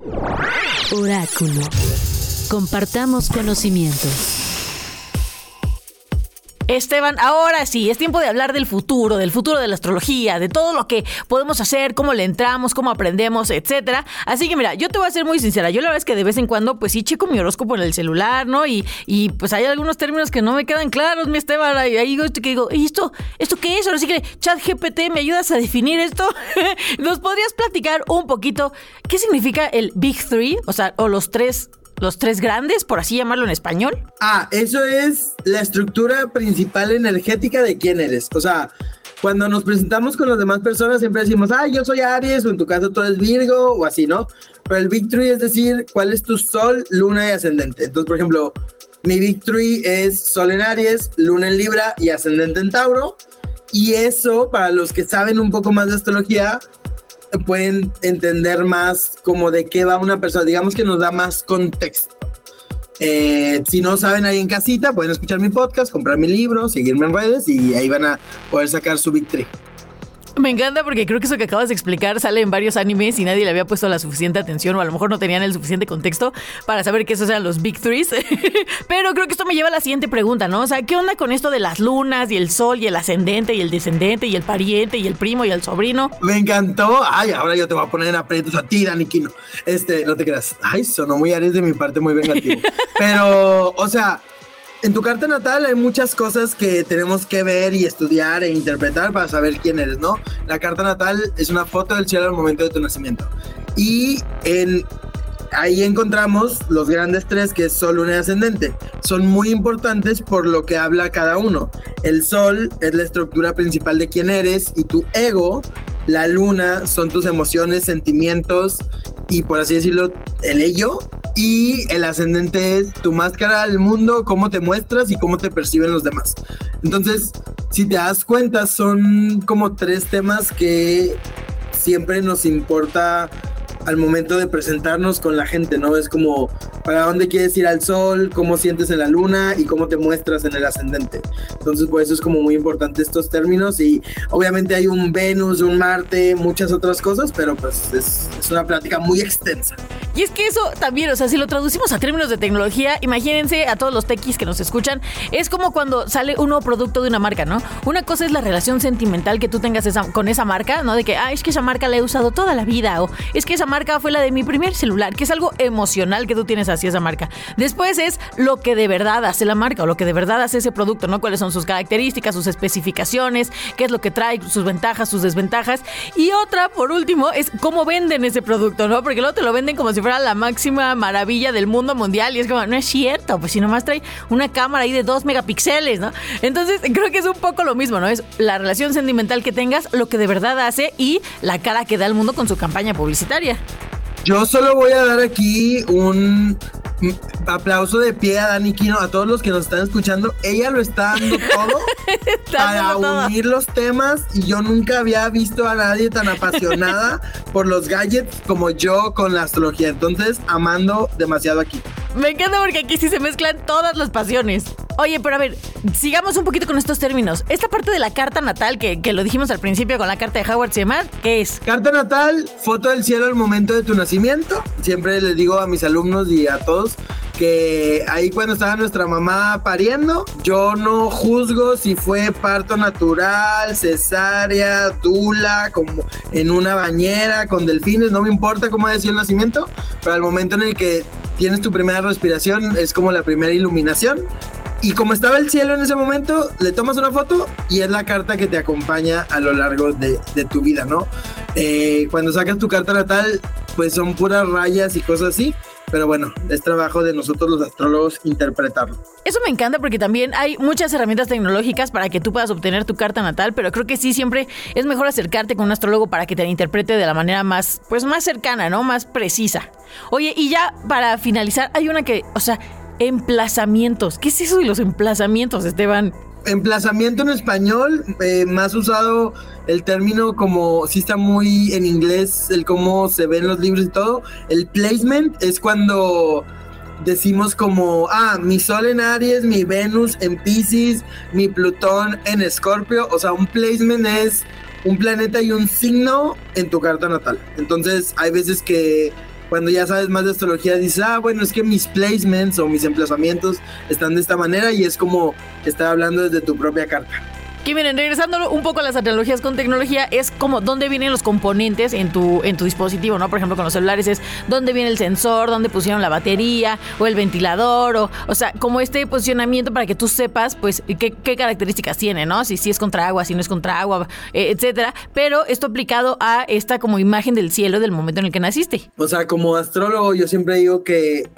Oráculo. Compartamos conocimientos. Esteban, ahora sí, es tiempo de hablar del futuro, del futuro de la astrología, de todo lo que podemos hacer, cómo le entramos, cómo aprendemos, etcétera. Así que mira, yo te voy a ser muy sincera. Yo la verdad es que de vez en cuando, pues sí checo mi horóscopo en el celular, ¿no? Y, y pues hay algunos términos que no me quedan claros, mi Esteban. Ahí que digo, ¿y esto, esto qué es? Ahora sí que, chat GPT, ¿me ayudas a definir esto? ¿Nos podrías platicar un poquito qué significa el Big Three? O sea, o los tres los tres grandes, por así llamarlo en español. Ah, eso es la estructura principal energética de quién eres. O sea, cuando nos presentamos con las demás personas siempre decimos, ah, yo soy Aries, o en tu caso tú eres Virgo, o así, ¿no? Pero el Victory es decir, cuál es tu sol, luna y ascendente. Entonces, por ejemplo, mi Victory es sol en Aries, luna en Libra y ascendente en Tauro. Y eso, para los que saben un poco más de astrología, pueden entender más como de qué va una persona. Digamos que nos da más contexto. Eh, si no saben ahí en casita, pueden escuchar mi podcast, comprar mi libro, seguirme en redes y ahí van a poder sacar su victory. Me encanta porque creo que eso que acabas de explicar sale en varios animes y nadie le había puesto la suficiente atención o a lo mejor no tenían el suficiente contexto para saber que esos eran los Big Threes. Pero creo que esto me lleva a la siguiente pregunta, ¿no? O sea, ¿qué onda con esto de las lunas y el sol y el ascendente y el descendente y el pariente y el primo y el sobrino? Me encantó. Ay, ahora yo te voy a poner en aprietos a ti, Dani Quino. Este, no te creas. Ay, sonó muy Aries de mi parte, muy vengativo. Pero, o sea, en tu carta natal hay muchas cosas que tenemos que ver y estudiar e interpretar para saber quién eres, ¿no? La carta natal es una foto del cielo al momento de tu nacimiento. Y en, ahí encontramos los grandes tres que es Sol, Luna y Ascendente. Son muy importantes por lo que habla cada uno. El Sol es la estructura principal de quién eres y tu ego, la Luna son tus emociones, sentimientos y por así decirlo, el ello y el ascendente es tu máscara al mundo, cómo te muestras y cómo te perciben los demás. Entonces, si te das cuenta, son como tres temas que siempre nos importa al momento de presentarnos con la gente, ¿no? Es como para dónde quieres ir al sol, cómo sientes en la luna y cómo te muestras en el ascendente. Entonces, por eso es como muy importante estos términos y obviamente hay un Venus, un Marte, muchas otras cosas, pero pues es, es una plática muy extensa. Y es que eso también, o sea, si lo traducimos a términos de tecnología, imagínense a todos los techis que nos escuchan, es como cuando sale un nuevo producto de una marca, ¿no? Una cosa es la relación sentimental que tú tengas con esa marca, ¿no? De que, ah, es que esa marca la he usado toda la vida, o es que esa marca fue la de mi primer celular, que es algo emocional que tú tienes hacia esa marca. Después es lo que de verdad hace la marca o lo que de verdad hace ese producto, ¿no? Cuáles son sus características, sus especificaciones, qué es lo que trae, sus ventajas, sus desventajas. Y otra, por último, es cómo venden ese producto, ¿no? Porque luego te lo venden como si fuera la máxima maravilla del mundo mundial y es como, no es cierto, pues si nomás trae una cámara ahí de 2 megapíxeles, ¿no? Entonces creo que es un poco lo mismo, ¿no? Es la relación sentimental que tengas, lo que de verdad hace y la cara que da al mundo con su campaña publicitaria. Yo solo voy a dar aquí un aplauso de pie a Dani Kino, a todos los que nos están escuchando. Ella lo está dando todo para unir los temas y yo nunca había visto a nadie tan apasionada por los gadgets como yo con la astrología. Entonces, amando demasiado aquí. Me encanta porque aquí sí se mezclan todas las pasiones. Oye, pero a ver, sigamos un poquito con estos términos. Esta parte de la carta natal, que, que lo dijimos al principio con la carta de Howard Semar, ¿qué es? Carta natal, foto del cielo al momento de tu nacimiento. Siempre les digo a mis alumnos y a todos que ahí cuando estaba nuestra mamá pariendo, yo no juzgo si fue parto natural, cesárea, dula, como en una bañera con delfines, no me importa cómo sido el nacimiento, pero al momento en el que tienes tu primera respiración es como la primera iluminación. Y como estaba el cielo en ese momento, le tomas una foto y es la carta que te acompaña a lo largo de, tu vida, ¿no? Eh, cuando sacas tu carta natal, pues son puras rayas y cosas así pero bueno, es trabajo de nosotros los astrólogos interpretarlo. Eso me encanta porque también hay muchas herramientas tecnológicas para que tú puedas obtener tu carta natal, pero creo que sí siempre es mejor acercarte con un astrólogo para que te interprete de la manera más, pues más cercana, ¿no? Más precisa. Oye, y ya para finalizar, hay una que, o sea, emplazamientos. ¿Qué es eso de los emplazamientos, Esteban? Emplazamiento en español, eh, más usado el término como si está muy en inglés, el cómo se ven los libros y todo. El placement es cuando decimos como, ah, mi Sol en Aries, mi Venus en Pisces, mi Plutón en Escorpio. O sea, un placement es un planeta y un signo en tu carta natal. Entonces, hay veces que cuando ya sabes más de astrología, dices, ah, bueno, es que mis placements o mis emplazamientos están de esta manera y es como estar hablando desde tu propia carta. Que miren, regresando un poco a las analogías con tecnología, es como dónde vienen los componentes en tu, en tu dispositivo, ¿no? Por ejemplo, con los celulares es dónde viene el sensor, dónde pusieron la batería o el ventilador, o, o sea, como este posicionamiento para que tú sepas, pues, qué, características tiene, ¿no? Si, si es contra agua, si no es contra agua, eh, etcétera. Pero esto aplicado a esta como imagen del cielo del momento en el que naciste. O sea, como astrólogo, yo siempre digo que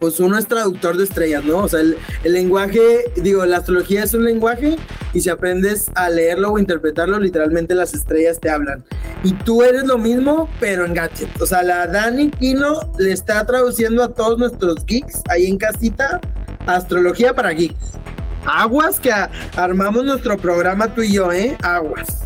pues uno es traductor de estrellas, ¿no? O sea, el, lenguaje, digo, la astrología es un lenguaje y si aprendes a leerlo o interpretarlo, literalmente las estrellas te hablan. Y tú eres lo mismo, pero en gadget. O sea, la Dani Kino le está traduciendo a todos nuestros geeks ahí en casita astrología para geeks. Aguas que armamos nuestro programa tú y yo, ¿eh? Aguas.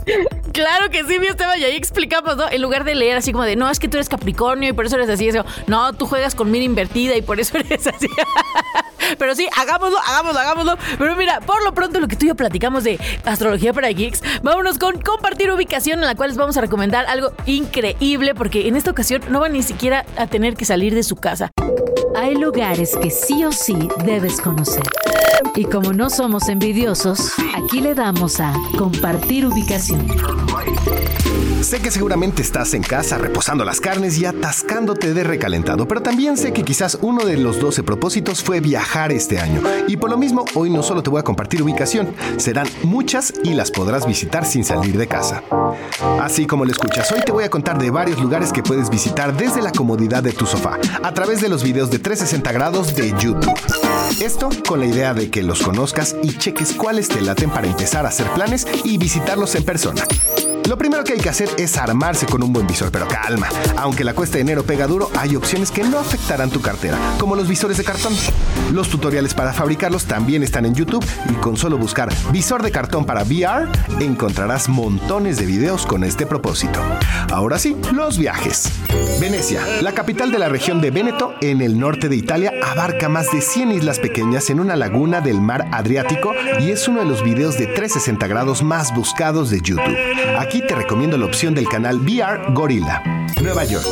Claro que sí, mi Esteban, y ahí explicamos, ¿no? En lugar de leer así como de, no, es que tú eres Capricornio y por eso eres así, eso, no, tú juegas con mira invertida y por eso eres así. Pero sí, hagámoslo, hagámoslo, hagámoslo. Pero mira, por lo pronto lo que tú y yo platicamos de astrología para geeks, vámonos con compartir ubicación en la cual les vamos a recomendar algo increíble porque en esta ocasión no van ni siquiera a tener que salir de su casa. Hay lugares que sí o sí debes conocer. Y como no somos envidiosos, aquí le damos a compartir ubicación. Sé que seguramente estás en casa reposando las carnes y atascándote de recalentado, pero también sé que quizás uno de los 12 propósitos fue viajar este año. Y por lo mismo, hoy no solo te voy a compartir ubicación, serán muchas y las podrás visitar sin salir de casa. Así como lo escuchas, hoy te voy a contar de varios lugares que puedes visitar desde la comodidad de tu sofá, a través de los videos de 360 grados de YouTube. Esto con la idea de que los conozcas y cheques cuáles te laten para empezar a hacer planes y visitarlos en persona. Lo primero que hay que hacer es armarse con un buen visor, pero calma. Aunque la cuesta de enero pega duro, hay opciones que no afectarán tu cartera, como los visores de cartón. Los tutoriales para fabricarlos también están en YouTube y con solo buscar visor de cartón para VR encontrarás montones de videos con este propósito. Ahora sí, los viajes. Venecia, la capital de la región de Véneto, en el norte de Italia, abarca más de 100 islas pequeñas en una laguna del mar Adriático y es uno de los videos de 360 grados más buscados de YouTube. Te recomiendo la opción del canal VR Gorilla. Nueva York.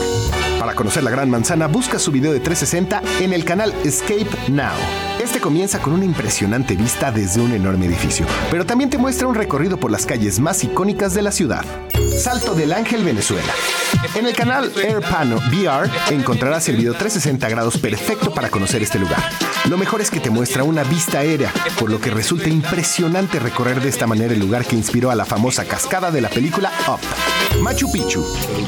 Para conocer la Gran Manzana, busca su video de 360 en el canal Escape Now. Este comienza con una impresionante vista desde un enorme edificio, pero también te muestra un recorrido por las calles más icónicas de la ciudad. Salto del Ángel, Venezuela. En el canal AirPano VR encontrarás el video 360 grados perfecto para conocer este lugar. Lo mejor es que te muestra una vista aérea, por lo que resulta impresionante recorrer de esta manera el lugar que inspiró a la famosa cascada de la película Up. Machu Picchu.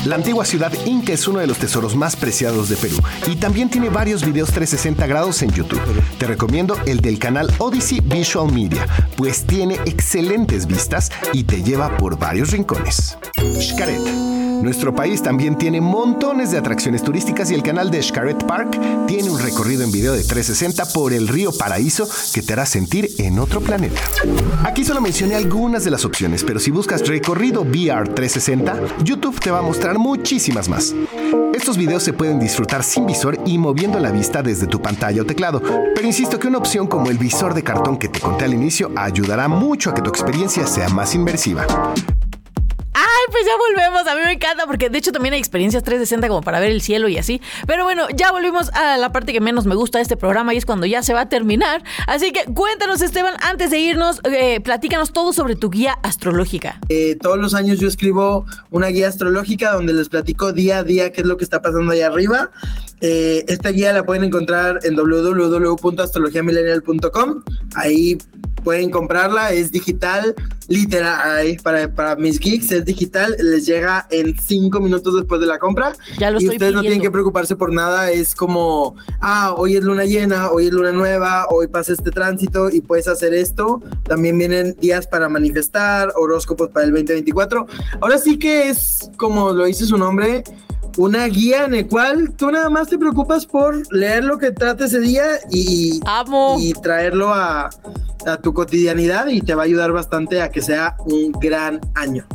La antigua ciudad inca es uno de los tesoros más preciados de Perú y también tiene varios videos 360 grados en YouTube. Te recomiendo el del canal Odyssey Visual Media, pues tiene excelentes vistas y te lleva por varios rincones. Xcaret. Nuestro país también tiene montones de atracciones turísticas y el canal de Xcaret Park tiene un recorrido en video de 360 por el río Paraíso que te hará sentir en otro planeta. Aquí solo mencioné algunas de las opciones, pero si buscas recorrido VR 360, YouTube te va a mostrar muchísimas más. Estos videos se pueden disfrutar sin visor y moviendo la vista desde tu pantalla o teclado, pero insisto que una opción como el visor de cartón que te conté al inicio ayudará mucho a que tu experiencia sea más inmersiva. Pues ya volvemos. A mí me encanta porque de hecho también hay experiencias 360 como para ver el cielo y así. Pero bueno, ya volvimos a la parte que menos me gusta de este programa y es cuando ya se va a terminar. Así que cuéntanos, Esteban, antes de irnos, eh, platícanos todo sobre tu guía astrológica. Eh, todos los años yo escribo una guía astrológica donde les platico día a día qué es lo que está pasando allá arriba. Eh, esta guía la pueden encontrar en www.astrologiamillennial.com. Ahí pueden comprarla, es digital, literal, para, para mis geeks es digital, les llega en cinco minutos después de la compra. Ya lo y ustedes no tienen que preocuparse por nada, es como, ah, hoy es luna llena, hoy es luna nueva, hoy pasa este tránsito y puedes hacer esto. También vienen días para manifestar, horóscopos para el 2024. Ahora sí que es, como lo dice su nombre, una guía en el cual tú nada más te preocupas por leer lo que trata ese día y, Amo. y traerlo a, a tu cotidianidad y te va a ayudar bastante a que sea un gran año.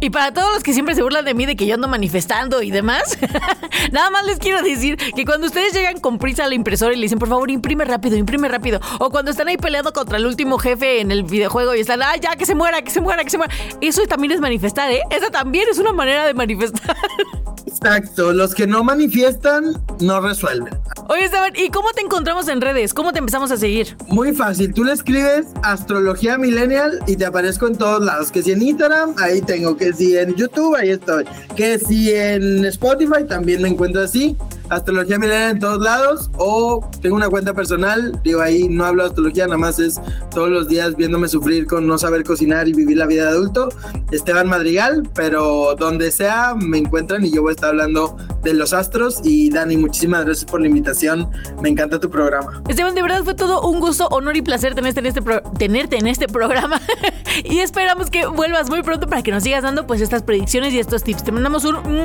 Y para todos los que siempre se burlan de mí de que yo ando manifestando y demás, nada más les quiero decir que cuando ustedes llegan con prisa a la impresora y le dicen, por favor, imprime rápido, imprime rápido, o cuando están ahí peleando contra el último jefe en el videojuego y están, ay, ya, que se muera, que se muera, que se muera, eso también es manifestar, ¿eh? Esa también es una manera de manifestar. Exacto, los que no manifiestan no resuelven. Oye, Esteban, ¿y cómo te encontramos en redes? ¿Cómo te empezamos a seguir? Muy fácil, tú le escribes Astrología Millennial y te aparezco en todos lados. Que si en Instagram, ahí tengo. Que si en YouTube, ahí estoy. Que si en Spotify, también me encuentro así. Astrología Milenial en todos lados o tengo una cuenta personal, digo ahí no hablo de astrología, nada más es todos los días viéndome sufrir con no saber cocinar y vivir la vida de adulto, Esteban Madrigal, pero donde sea me encuentran y yo voy a estar hablando de los astros y Dani, muchísimas gracias por la invitación, me encanta tu programa. Esteban, de verdad fue todo un gusto, honor y placer tenerte en este, tenerte en este programa y esperamos que vuelvas muy pronto para que nos sigas dando pues estas predicciones y estos tips. Te mandamos un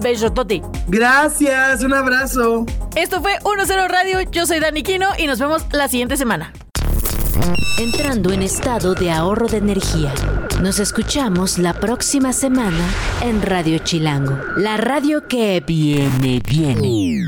besotote. Gracias, un abrazo. Esto fue 1-0 Radio, yo soy Dani Quino y nos vemos la siguiente semana. Entrando en estado de ahorro de energía. Nos escuchamos la próxima semana en Radio Chilango, la radio que viene, viene.